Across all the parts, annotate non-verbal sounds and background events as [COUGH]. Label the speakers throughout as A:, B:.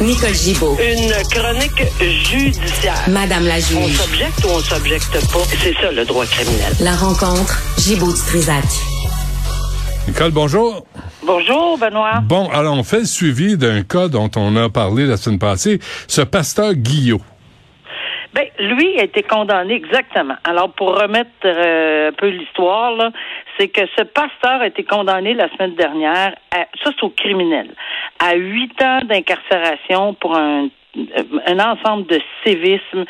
A: Nicole Gibaud.
B: Une chronique judiciaire.
A: Madame la
B: On
A: juge.
B: s'objecte ou on s'objecte pas? C'est ça le droit criminel.
A: La rencontre, Gibaud-Strisac.
C: Nicole, bonjour.
B: Bonjour, Benoît.
C: Bon, alors on fait le suivi d'un cas dont on a parlé la semaine passée, ce pasteur Guillot.
B: Ben, lui a été condamné exactement. Alors, pour remettre euh, un peu l'histoire, là, c'est que ce pasteur a été condamné la semaine dernière, à, ça c'est au criminel, à huit ans d'incarcération pour un, un ensemble de sévisme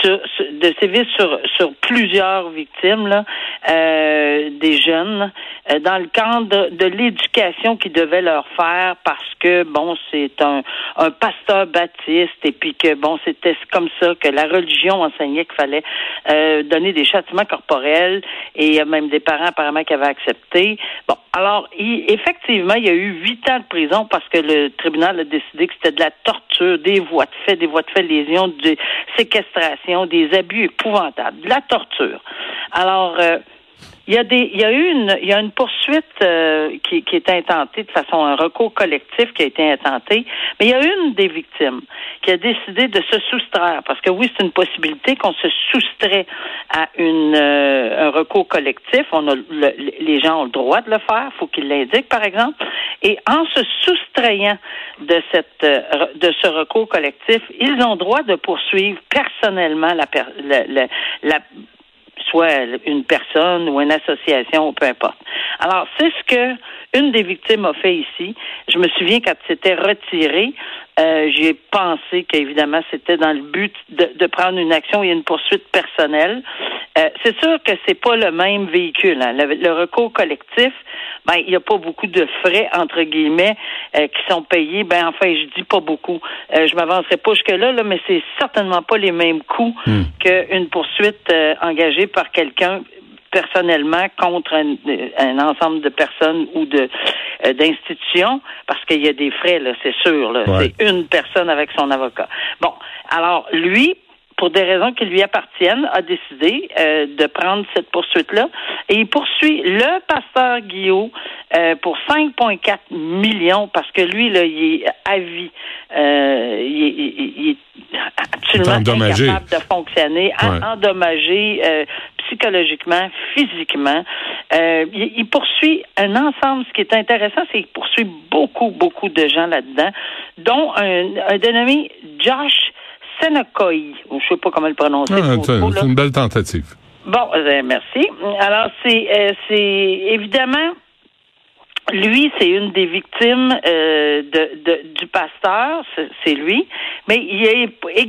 B: sur, de sévices sur, sur plusieurs victimes, là, euh, des jeunes, euh, dans le cadre de, de l'éducation qu'ils devaient leur faire parce que, bon, c'est un, un pasteur baptiste et puis que, bon, c'était comme ça que la religion enseignait qu'il fallait euh, donner des châtiments corporels et il y a même des parents apparemment qui avaient accepté. Bon, alors, il- effectivement, il y a eu huit ans de prison parce que le tribunal a décidé que c'était de la torture, des voies de fait, des voies de fait de lésion, des séquestrations, des abus épouvantables, de la torture. Alors, euh, il y a des, il y a eu une, poursuite euh, qui, est intentée de façon un recours collectif qui a été intenté, mais il y a une des victimes qui a décidé de se soustraire parce que oui, c'est une possibilité qu'on se soustrait à euh, un recours collectif. On a le- les gens ont le droit de le faire, faut qu'ils l'indiquent par exemple, et en se soustrayant de cette euh, de ce recours collectif, ils ont droit de poursuivre personnellement la per- la- la- la soit une personne ou une association, peu importe. Alors, c'est ce que une des victimes a fait ici. Je me souviens quand c'était retiré, euh, j'ai pensé qu'évidemment c'était dans le but de, de prendre une action et une poursuite personnelle. Euh, c'est sûr que c'est pas le même véhicule. hein. Le, le recours collectif, ben il n'y a pas beaucoup de frais entre guillemets euh, qui sont payés. Ben enfin, je dis pas beaucoup. Euh, je m'avancerai pas jusque là, là, mais c'est certainement pas les mêmes coûts qu'une poursuite euh, engagée par quelqu'un personnellement contre un, un ensemble de personnes ou de euh, d'institutions parce qu'il y a des frais là, c'est sûr là.
C: Ouais.
B: C'est une personne avec son avocat. Bon, alors lui pour des raisons qui lui appartiennent, a décidé euh, de prendre cette poursuite-là. Et il poursuit le pasteur Guillaume euh, pour 5,4 millions parce que lui, là, il est à vie. Euh, il, est- il il est absolument incapable de fonctionner,
C: Ouais.
B: endommagé euh, psychologiquement, physiquement. Euh, il, il poursuit un ensemble. Ce qui est intéressant, c'est qu'il poursuit beaucoup, beaucoup de gens là-dedans, dont un, un dénommé Josh Senokoi. Je ne sais pas comment le prononcer.
C: Ah, c'est une belle tentative.
B: Bon, euh, merci. Alors, c'est euh, c'est évidemment lui, c'est une des victimes euh, de, de- du pasteur, c'est- lui. Mais il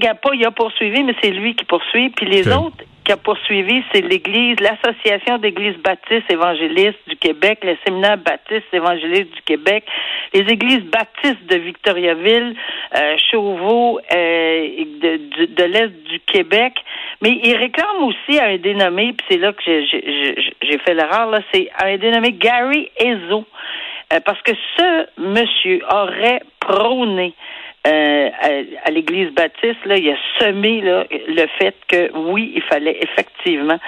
B: a il a poursuivi, mais c'est lui qui poursuit. Puis les autres qui a poursuivi, c'est l'Église, l'Association d'églises baptistes évangélistes du Québec, le Séminaire baptiste évangéliste du Québec, les églises baptistes de Victoriaville, euh, Chauveau, euh, de, l'Est du Québec. Mais il réclame aussi à un dénommé, puis c'est là que j'ai fait l'erreur, là, c'est à un dénommé Gary Ezo. Euh, parce que ce monsieur aurait prôné euh, à, à l'Église baptiste, là, il a semé là, le fait que oui, il fallait effectivement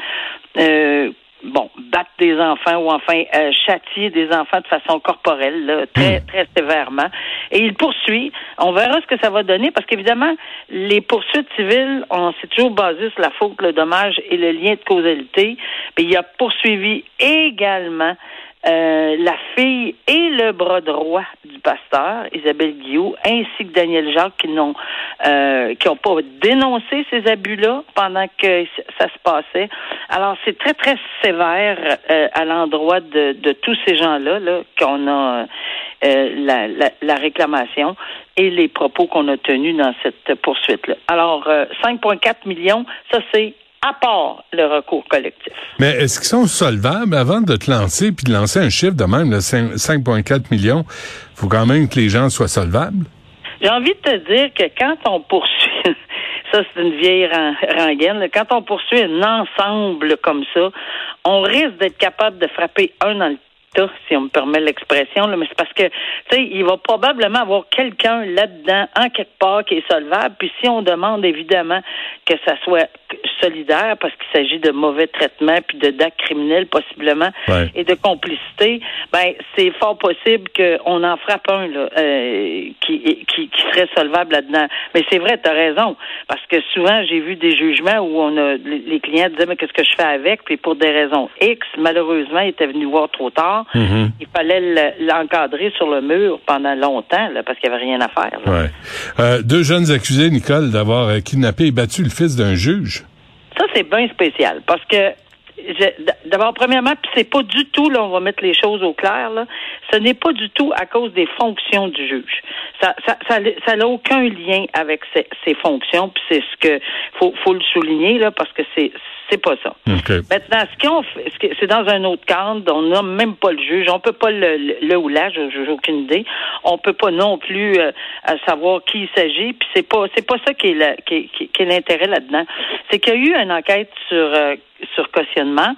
B: euh, bon, battre des enfants ou enfin euh, châtier des enfants de façon corporelle, là, très, très sévèrement. Et il poursuit. On verra ce que ça va donner parce qu'évidemment, les poursuites civiles, on s'est toujours basé sur la faute, le dommage et le lien de causalité. Mais il a poursuivi également euh, la fille et le bras droit du pasteur, Isabelle Guillaume, ainsi que Daniel Jacques, qui n'ont euh, qui ont pas dénoncé ces abus-là pendant que ça se passait. Alors, c'est très, très sévère euh, à l'endroit de, de tous ces gens-là là, qu'on a la, la, la, réclamation et les propos qu'on a tenus dans cette poursuite-là. Alors, 5,4 millions, ça c'est à part le recours collectif.
C: Mais est-ce qu'ils sont solvables? Avant de te lancer puis de lancer un chiffre de même, 5,4 millions? faut quand même que les gens soient solvables?
B: J'ai envie de te dire que quand on poursuit, [LAUGHS] ça c'est une vieille rengaine, quand on poursuit un ensemble comme ça, on risque d'être capable de frapper un dans le si on me permet l'expression, mais c'est parce que, tu sais, il va probablement avoir quelqu'un là-dedans, en quelque part, qui est solvable. Puis si on demande évidemment que ça soit solidaire, parce qu'il s'agit de mauvais traitements, puis de d'actes criminels possiblement, et de complicité, ben c'est fort possible qu'on en frappe un là, euh, qui, qui, qui serait solvable là-dedans. Mais c'est vrai, tu as raison, parce que souvent j'ai vu des jugements où on a les clients disaient mais qu'est-ce que je fais avec, puis pour des raisons X, malheureusement, ils étaient venus voir trop tard. Mm-hmm. Il fallait l'encadrer sur le mur pendant longtemps parce qu'il n'y avait rien à faire.
C: Euh, deux jeunes accusés, Nicole, d'avoir euh, kidnappé et battu le fils d'un juge.
B: Ça, c'est bien spécial parce que D'abord, premièrement, puis c'est pas du tout, là, on va mettre les choses au clair, là, ce n'est pas du tout à cause des fonctions du juge. Ça ça, ça, ça n'a aucun lien avec ses, ses fonctions, puis c'est ce que faut, faut le souligner, là, parce que c'est c'est pas ça. Maintenant, ce qu'on fait, c'est dans un autre cadre, on n'a même pas le juge, on peut pas le, le, ou là, j'ai aucune idée. On peut pas non plus euh, savoir qui il s'agit, puis c'est pas c'est pas ça qui est qui, qui, est l'intérêt là-dedans. C'est qu'il y a eu une enquête sur euh, sur cautionnement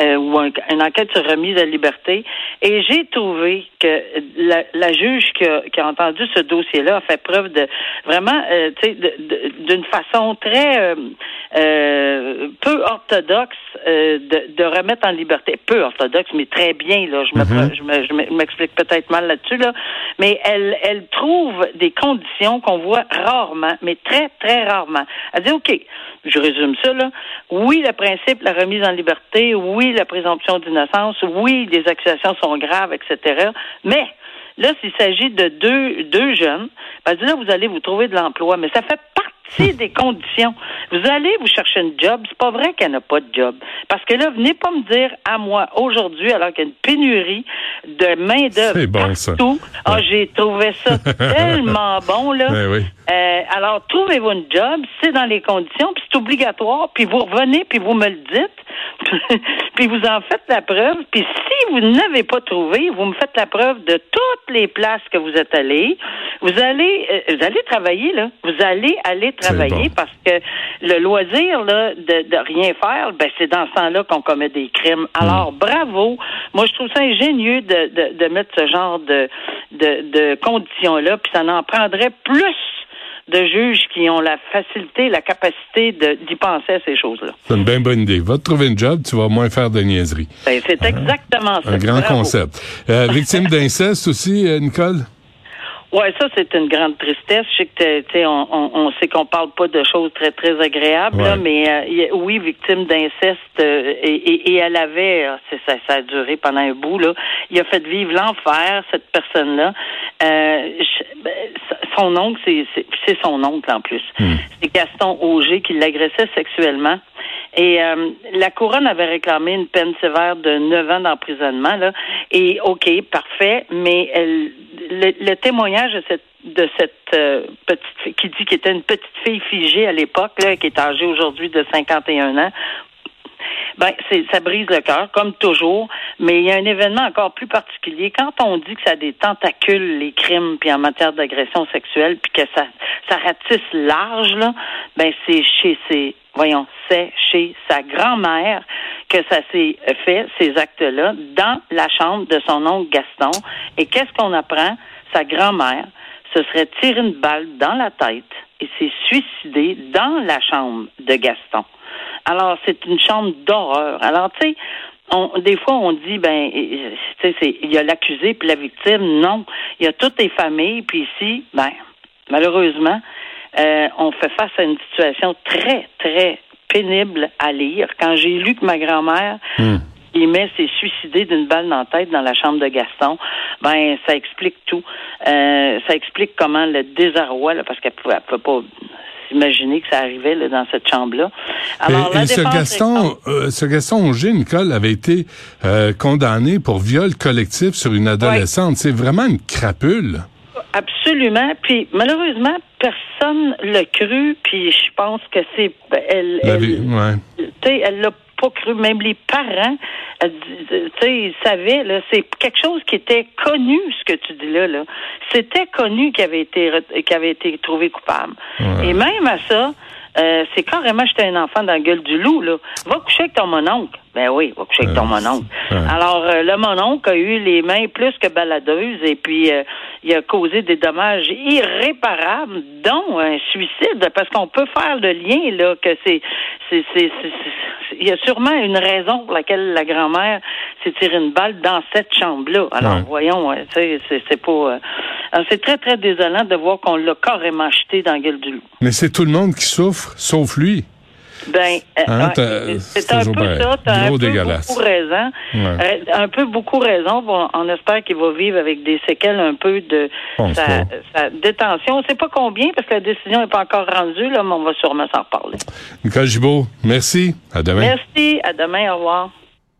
B: euh, ou une enquête sur remise à liberté. Et j'ai trouvé que la, la juge qui a, qui a, entendu ce dossier-là a fait preuve de vraiment, euh, tu sais, d'une façon très euh, euh, peu orthodoxe euh, de, de, remettre en liberté. Peu orthodoxe, mais très bien. Là, je mm-hmm. je m'explique peut-être mal là-dessus là, mais elle, elle trouve des conditions qu'on voit rarement, mais très très rarement. Elle dit ok, je résume ça là. Oui, le principe, la remise en liberté. Oui, la présomption d'innocence. Oui, les accusations sont graves, etc. Mais Là, s'il s'agit de deux, deux jeunes, ben, là, vous allez vous trouver de l'emploi, mais ça fait partie [LAUGHS] des conditions. Vous allez vous chercher un job, c'est pas vrai qu'il n'y a pas de job. Parce que là, venez pas me dire à moi aujourd'hui, alors qu'il y a une pénurie de main-d'œuvre partout. Ah, j'ai trouvé ça [LAUGHS] tellement bon, là. Ben euh, alors, trouvez-vous un job, c'est dans les conditions, puis c'est obligatoire, puis vous revenez, puis vous me le dites, [LAUGHS] puis vous en faites la preuve, puis si vous n'avez pas trouvé, vous me faites la preuve de toutes les places que vous êtes allés. Vous allez, euh, vous allez travailler, là. Vous allez aller travailler parce que le loisir, là, de, de rien faire, ben, c'est dans ce temps-là qu'on commet des crimes. Alors, mm. bravo. Moi, je trouve ça ingénieux de, de, de mettre ce genre de, de, de conditions-là, puis ça en prendrait plus de juges qui ont la facilité, la capacité d'y penser à ces choses-là.
C: C'est une bien bonne idée. Va te trouver un job, tu vas moins faire de niaiseries.
B: Ben, c'est exactement ça.
C: Un grand concept. Euh, victime [LAUGHS] d'inceste aussi, euh, Nicole?
B: Ouais, ça c'est une grande tristesse. Je sais que tu sais, on, on, sait qu'on parle pas de choses très très agréables, mais euh, oui, victime d'inceste euh, et, et, elle avait, euh, ça, ça a duré pendant un bout là. Il a fait vivre l'enfer cette personne-là. Euh, ben, son oncle, c'est son oncle en plus. Hmm. C'est Gaston Auger qui l'agressait sexuellement. Et euh, la couronne avait réclamé une peine sévère de 9 ans d'emprisonnement. Là. Et OK, parfait, mais elle, le, témoignage de cette de cette euh, petite fille, qui dit qu'elle était une petite fille figée à l'époque, qui est âgée aujourd'hui de 51 ans, ben, c'est, ça brise le cœur, comme toujours. Mais il y a un événement encore plus particulier. Quand on dit que ça a des tentacules, les crimes, puis en matière d'agression sexuelle, puis que ça, ça ratisse large, là, ben, c'est chez ses, voyons, c'est chez sa grand-mère que ça s'est fait, ces actes-là, dans la chambre de son oncle Gaston. Et qu'est-ce qu'on apprend? Sa grand-mère se serait tiré une balle dans la tête et s'est suicidée dans la chambre de Gaston. Alors, c'est une chambre d'horreur. Alors, tu sais, on, des fois, on dit, ben, tu sais, il y a l'accusé puis la victime. Non, il y a toutes les familles. Puis ici, ben, malheureusement, euh, on fait face à une situation très, très pénible à lire. Quand j'ai lu que ma grand-mère met s'est suicidée d'une balle dans la tête dans la chambre de Gaston, ben ça explique tout. Euh, ça explique comment le désarroi, là, parce qu'elle ne pouvait pas imaginer que ça arrivait là, dans cette chambre-là.
C: Alors, et, ce Gaston, euh, ce Gaston Auger, Nicole, avait été euh, condamné pour viol collectif sur une adolescente. C'est vraiment une crapule.
B: Absolument. Puis malheureusement, personne l'a cru. Puis je pense que c'est elle.
C: La
B: elle,
C: ouais.
B: elle l'a pas cru. Même les parents, tu sais, ils savaient. Là, c'est quelque chose qui était connu. Ce que tu dis là, là, c'était connu qu'il avait été qu'il avait été trouvé coupable.
C: Ouais.
B: Et même à ça. Euh, c'est carrément j'étais un enfant dans la gueule du loup là. Va coucher avec ton mononcle. Ben oui, va coucher avec ton mononcle.
C: Ouais.
B: Alors euh, le mononcle a eu les mains plus que baladeuses et puis euh, il a causé des dommages irréparables, dont un suicide, parce qu'on peut faire le lien là que c'est c'est c'est il y a sûrement une raison pour laquelle la grand-mère s'est tiré une balle dans cette chambre-là. Alors
C: Ouais.
B: voyons, sais, c'est c'est pas euh, c'est très très désolant de voir qu'on l'a carrément jeté dans la gueule du loup.
C: Mais c'est tout le monde qui souffre, sauf lui.
B: Ben, euh,
C: Hein,
B: c'est un peu
C: pareil.
B: ça. T'as un peu beaucoup raison.
C: Ouais.
B: Euh, un peu beaucoup raison. Bon, on espère qu'il va vivre avec des séquelles un peu de sa, détention. On sait pas combien parce que la décision n'est pas encore rendue, là, mais on va sûrement s'en reparler.
C: Nicole Gibault, merci. À demain.
B: Merci. À demain. Au revoir.